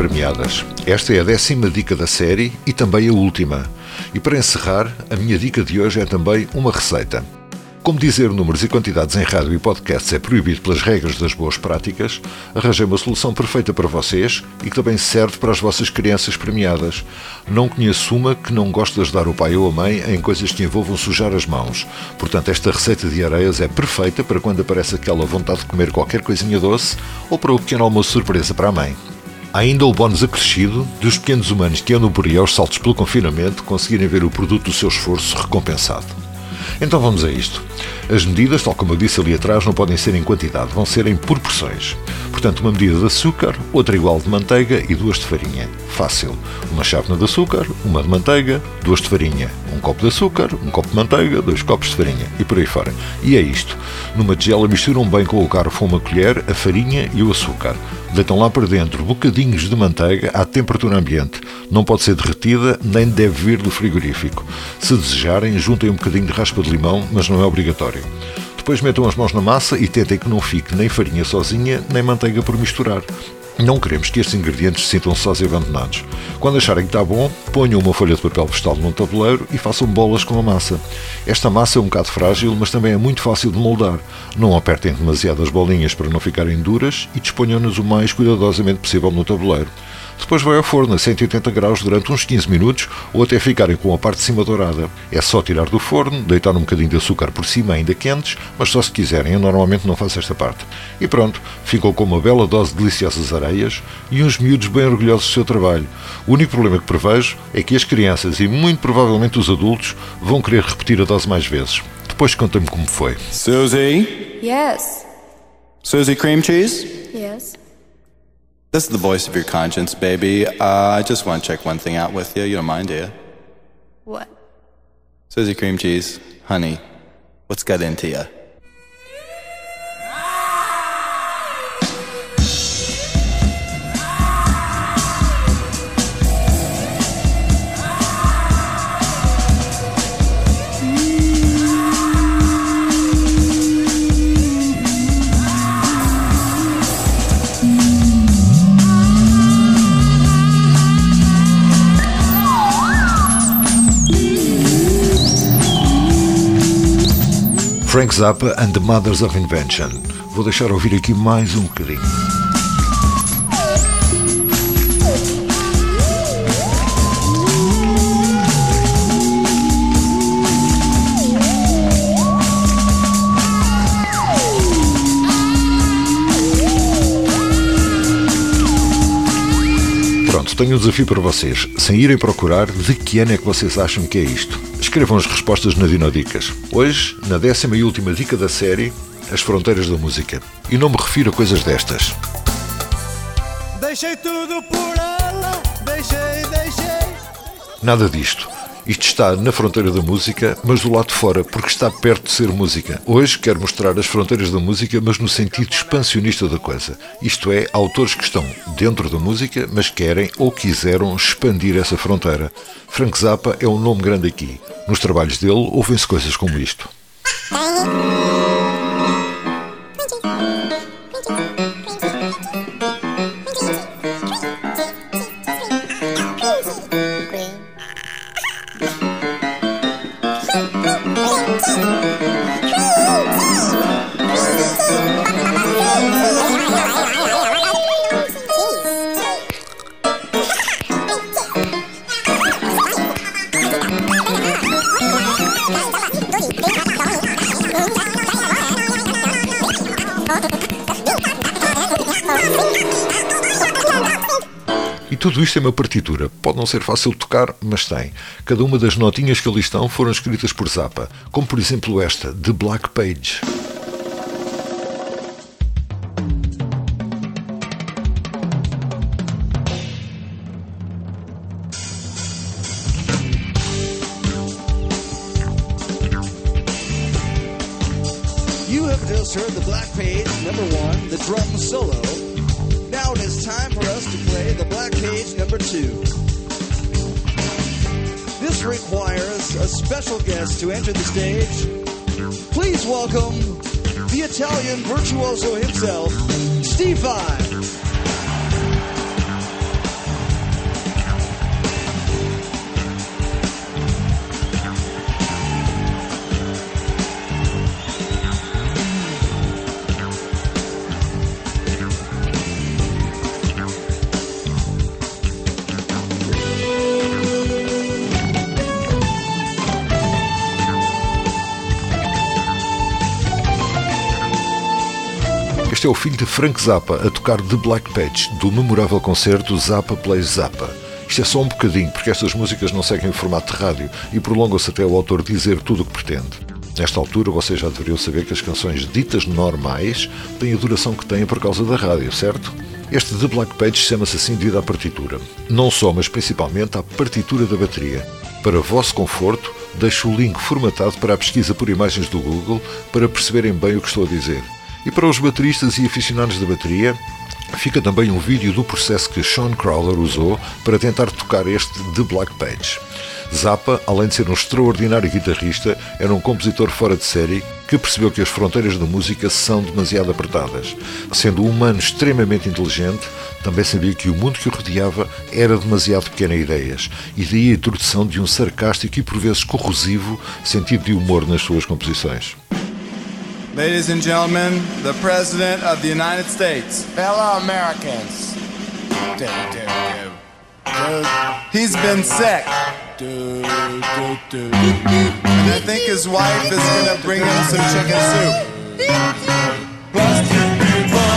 premiadas. Esta é a décima dica da série e também a última. E para encerrar, a minha dica de hoje é também uma receita. Como dizer números e quantidades em rádio e podcasts é proibido pelas regras das boas práticas, arranjei uma solução perfeita para vocês e que também serve para as vossas crianças premiadas. Não conheço uma que não goste de ajudar o pai ou a mãe em coisas que envolvam sujar as mãos. Portanto, esta receita de areias é perfeita para quando aparece aquela vontade de comer qualquer coisinha doce ou para o pequeno almoço surpresa para a mãe. Ainda o bónus acrescido dos pequenos humanos que andam por aí aos saltos pelo confinamento conseguirem ver o produto do seu esforço recompensado. Então vamos a isto. As medidas, tal como eu disse ali atrás, não podem ser em quantidade, vão ser em proporções. Portanto, uma medida de açúcar, outra igual de manteiga e duas de farinha. Fácil. Uma chávena de açúcar, uma de manteiga, duas de farinha. Um copo de açúcar, um copo de manteiga, dois copos de farinha. E por aí fora. E é isto. Numa tigela misturam bem com o garfo uma colher a farinha e o açúcar. Deitam lá para dentro bocadinhos de manteiga à temperatura ambiente. Não pode ser derretida nem deve vir do frigorífico. Se desejarem, juntem um bocadinho de raspa de limão, mas não é obrigatório. Depois metam as mãos na massa e tentem que não fique nem farinha sozinha, nem manteiga por misturar. Não queremos que estes ingredientes se sintam sós e abandonados. Quando acharem que está bom, ponham uma folha de papel vegetal num tabuleiro e façam bolas com a massa. Esta massa é um bocado frágil, mas também é muito fácil de moldar. Não apertem demasiadas bolinhas para não ficarem duras e disponham-nas o mais cuidadosamente possível no tabuleiro. Depois vai ao forno a 180 graus durante uns 15 minutos ou até ficarem com a parte de cima dourada. É só tirar do forno, deitar um bocadinho de açúcar por cima ainda quentes, mas só se quiserem, eu normalmente não faço esta parte. E pronto, ficam com uma bela dose de deliciosas areias e uns miúdos bem orgulhosos do seu trabalho. O único problema que prevejo é que as crianças e muito provavelmente os adultos vão querer repetir a dose mais vezes. Depois conta-me como foi. Susie? Yes. Susie cream cheese? Yes. This is the voice of your conscience, baby. Uh, I just want to check one thing out with you. You don't mind, do you? What? Susie cream cheese, honey, what's got into you? Frank Zappa and the Mothers of Invention. Vou deixar ouvir aqui mais um bocadinho. Pronto, tenho um desafio para vocês. Sem irem procurar, de que ano é que vocês acham que é isto? Escrevam as respostas na Dinodicas. Hoje, na décima e última dica da série, As Fronteiras da Música. E não me refiro a coisas destas. Deixei tudo por ela, deixei, deixei. Nada disto. Isto está na fronteira da música, mas do lado de fora, porque está perto de ser música. Hoje quero mostrar as fronteiras da música, mas no sentido expansionista da coisa. Isto é, autores que estão dentro da música, mas querem ou quiseram expandir essa fronteira. Frank Zappa é um nome grande aqui. Nos trabalhos dele ouvem-se coisas como isto. Tudo isto é uma partitura. Pode não ser fácil tocar, mas tem. Cada uma das notinhas que ali estão foram escritas por Zappa, como por exemplo esta, The Black Page. Just heard the Black Page, number one, the drum solo. Now it is time for us to play the Page, number two. This requires a special guest to enter the stage. Please welcome the Italian virtuoso himself, Steve Vai. Este é o filho de Frank Zappa a tocar The Black Page, do memorável concerto Zappa Plays Zappa. Isto é só um bocadinho, porque estas músicas não seguem o formato de rádio e prolongam-se até o autor dizer tudo o que pretende. Nesta altura, vocês já deveriam saber que as canções ditas normais têm a duração que têm por causa da rádio, certo? Este The Black Page chama-se assim devido à partitura. Não só, mas principalmente à partitura da bateria. Para vosso conforto, deixo o link formatado para a pesquisa por imagens do Google para perceberem bem o que estou a dizer. E para os bateristas e aficionados da bateria, fica também um vídeo do processo que Sean Crowder usou para tentar tocar este The Black Page. Zappa, além de ser um extraordinário guitarrista, era um compositor fora de série que percebeu que as fronteiras da música são demasiado apertadas. Sendo um humano extremamente inteligente, também sabia que o mundo que o rodeava era demasiado pequeno a ideias, e daí a introdução de um sarcástico e por vezes corrosivo sentido de humor nas suas composições. Ladies and gentlemen, the President of the United States. Fellow Americans. Do, do, do. He's been sick. And I think his wife is gonna bring him some chicken soup. Plastic people.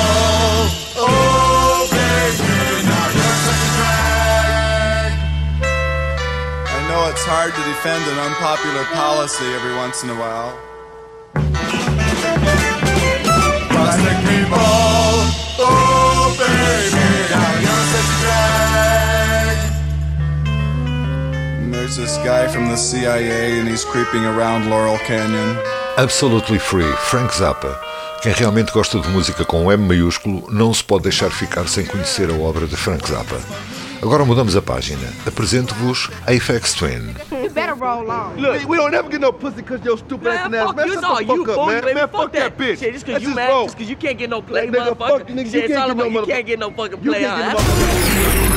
Oh, baby, now you're such a drag. I know it's hard to defend an unpopular policy every once in a while. Plastic people. Oh, baby, now you're such drag. And there's this guy from the CIA and he's creeping around Laurel Canyon. Absolutely Free, Frank Zappa. Quem realmente gosta de música com um M maiúsculo não se pode deixar ficar sem conhecer a obra de Frank Zappa. Agora mudamos a página. Apresento-vos Aphex Twin. You better roll on. Look, we don't never get no pussy because your stupid Man, acting ass. fuck Man, you, shut no, the you fuck up, fool, man. baby, Man, fuck that bitch. Shit, just cause Let's you just mad, roll. just cause you can't get no play, Nigga, motherfucker. fuck you, nigga, you Shit, it's can't all get no about you motherfucker- can't get no fucking You play, can't huh?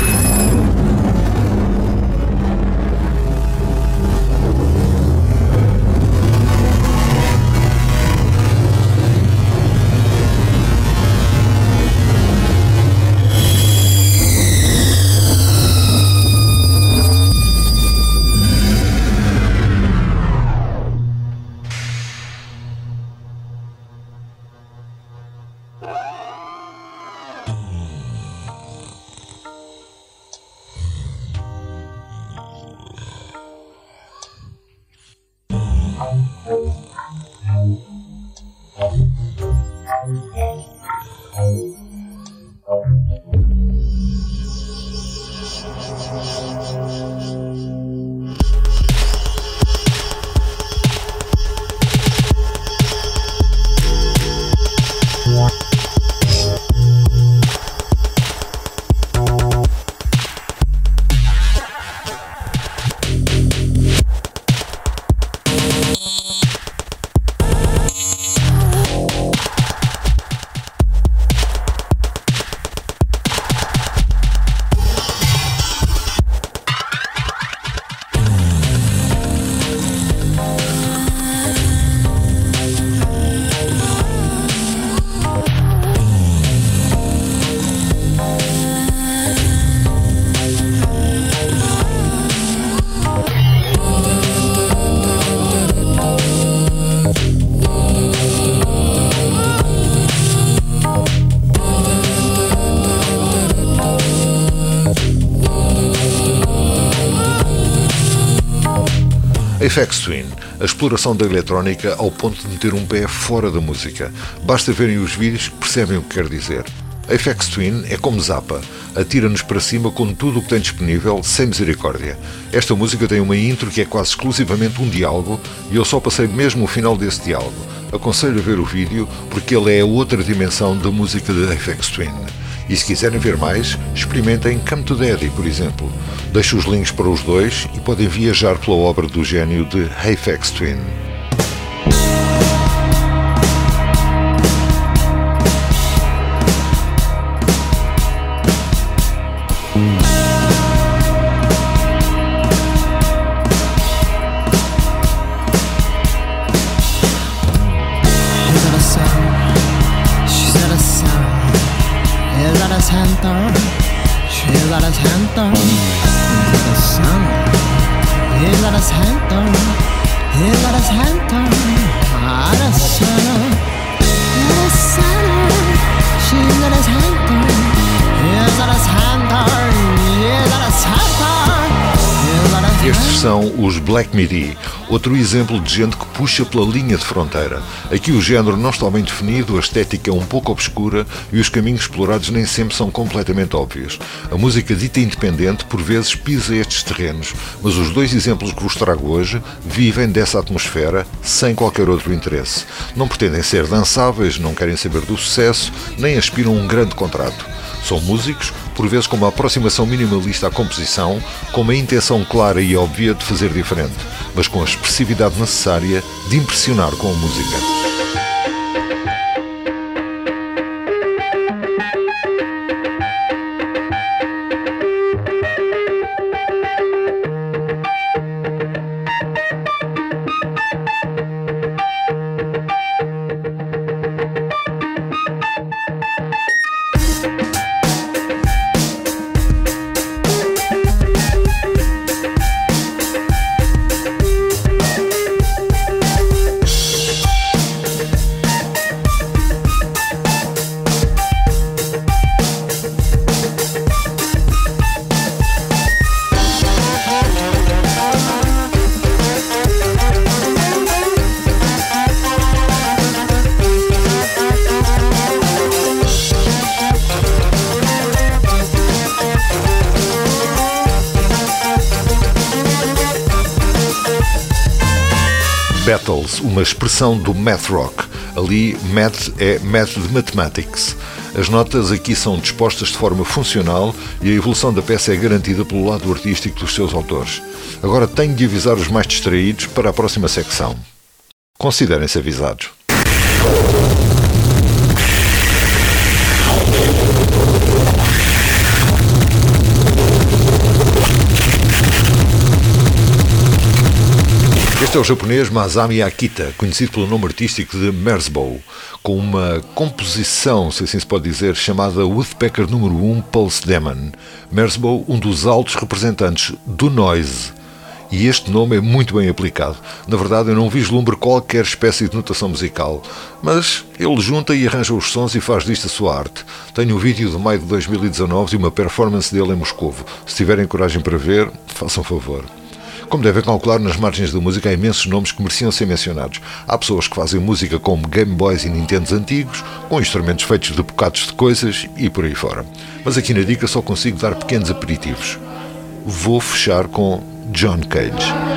Aphex Twin, a exploração da eletrónica ao ponto de meter um pé fora da música. Basta verem os vídeos que percebem o que quer dizer. Aphex Twin é como Zappa, atira-nos para cima com tudo o que tem disponível, sem misericórdia. Esta música tem uma intro que é quase exclusivamente um diálogo e eu só passei mesmo o final desse diálogo. Aconselho a ver o vídeo porque ele é outra dimensão da música de Aphex Twin. E se quiserem ver mais, experimentem Come to Daddy, por exemplo. Deixo os links para os dois e podem viajar pela obra do gênio de Aphex Twin. She's at? At. At. She's at. He's at. He's at his Estes são os Black Midi, outro exemplo de gente que puxa pela linha de fronteira. Aqui o género não está bem definido, a estética é um pouco obscura e os caminhos explorados nem sempre são completamente óbvios. A música dita independente por vezes pisa estes terrenos, mas os dois exemplos que vos trago hoje vivem dessa atmosfera sem qualquer outro interesse. Não pretendem ser dançáveis, não querem saber do sucesso, nem aspiram a um grande contrato. São músicos, por vezes com uma aproximação minimalista à composição, com uma intenção clara e óbvia de fazer diferente, mas com a expressividade necessária de impressionar com a música. Battles, uma expressão do math rock. Ali, math é método de mathematics. As notas aqui são dispostas de forma funcional e a evolução da peça é garantida pelo lado artístico dos seus autores. Agora tenho de avisar os mais distraídos para a próxima secção. Considerem-se avisados. Este é o japonês Masami Akita, conhecido pelo nome artístico de Merzbow, com uma composição, se assim se pode dizer, chamada Woodpecker número 1 Pulse Demon. Merzbow, um dos altos representantes do noise. E este nome é muito bem aplicado. Na verdade, eu não vislumbro qualquer espécie de notação musical, mas ele junta e arranja os sons e faz disto a sua arte. Tenho um vídeo de maio de 2019 e uma performance dele em Moscovo. Se tiverem coragem para ver, façam favor. Como devem calcular, nas margens da música há imensos nomes que mereciam ser mencionados. Há pessoas que fazem música como Game Boys e Nintendos antigos, com instrumentos feitos de bocados de coisas e por aí fora. Mas aqui na dica só consigo dar pequenos aperitivos. Vou fechar com John Cage.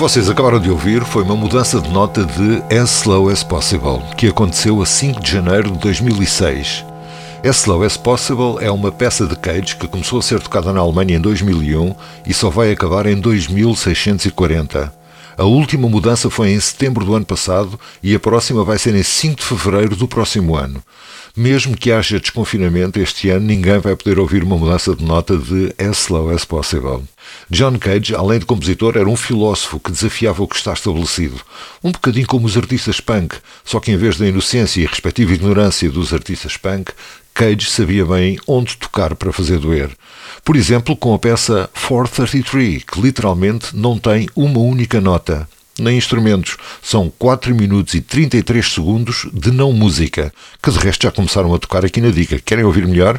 Que vocês acabaram de ouvir foi uma mudança de nota de As Slow as Possible, que aconteceu a 5 de janeiro de 2006. As Slow as Possible é uma peça de Cage que começou a ser tocada na Alemanha em 2001 e só vai acabar em 2640. A última mudança foi em setembro do ano passado e a próxima vai ser em 5 de fevereiro do próximo ano. Mesmo que haja desconfinamento este ano, ninguém vai poder ouvir uma mudança de nota de As Slow as Possible. John Cage, além de compositor, era um filósofo que desafiava o que está estabelecido. Um bocadinho como os artistas punk, só que em vez da inocência e respectiva ignorância dos artistas punk, Cage sabia bem onde tocar para fazer doer. Por exemplo, com a peça 433, que literalmente não tem uma única nota nem instrumentos. São 4 minutos e 33 segundos de não música, que de resto já começaram a tocar aqui na dica. Querem ouvir melhor?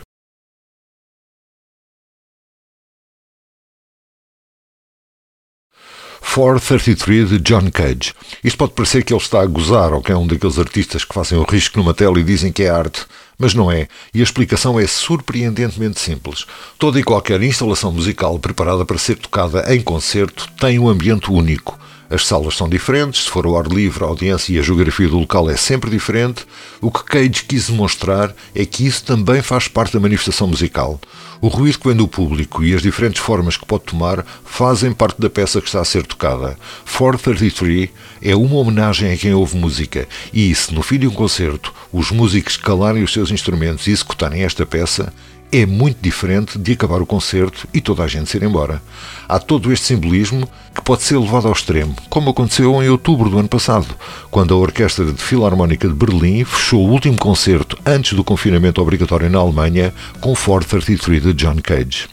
...433 de John Cage. Isto pode parecer que ele está a gozar ou que é um daqueles artistas que fazem o risco numa tela e dizem que é arte, mas não é, e a explicação é surpreendentemente simples. Toda e qualquer instalação musical preparada para ser tocada em concerto tem um ambiente único. As salas são diferentes, se for ao ar livre, a audiência e a geografia do local é sempre diferente. O que Cage quis demonstrar é que isso também faz parte da manifestação musical. O ruído que vem do público e as diferentes formas que pode tomar fazem parte da peça que está a ser tocada. 433 é uma homenagem a quem ouve música e se no fim de um concerto os músicos calarem os seus instrumentos e executarem esta peça, é muito diferente de acabar o concerto e toda a gente se ir embora. Há todo este simbolismo que pode ser levado ao extremo, como aconteceu em outubro do ano passado, quando a Orquestra de Filarmónica de Berlim fechou o último concerto antes do confinamento obrigatório na Alemanha com Ford 33 de John Cage.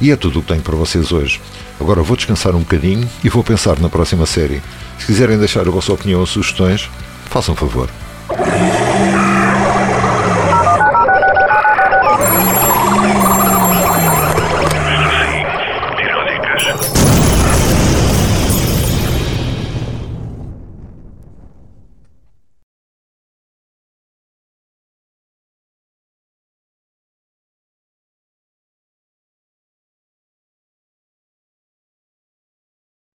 E é tudo o que tenho para vocês hoje. Agora vou descansar um bocadinho e vou pensar na próxima série. Se quiserem deixar a vossa opinião ou sugestões, façam favor.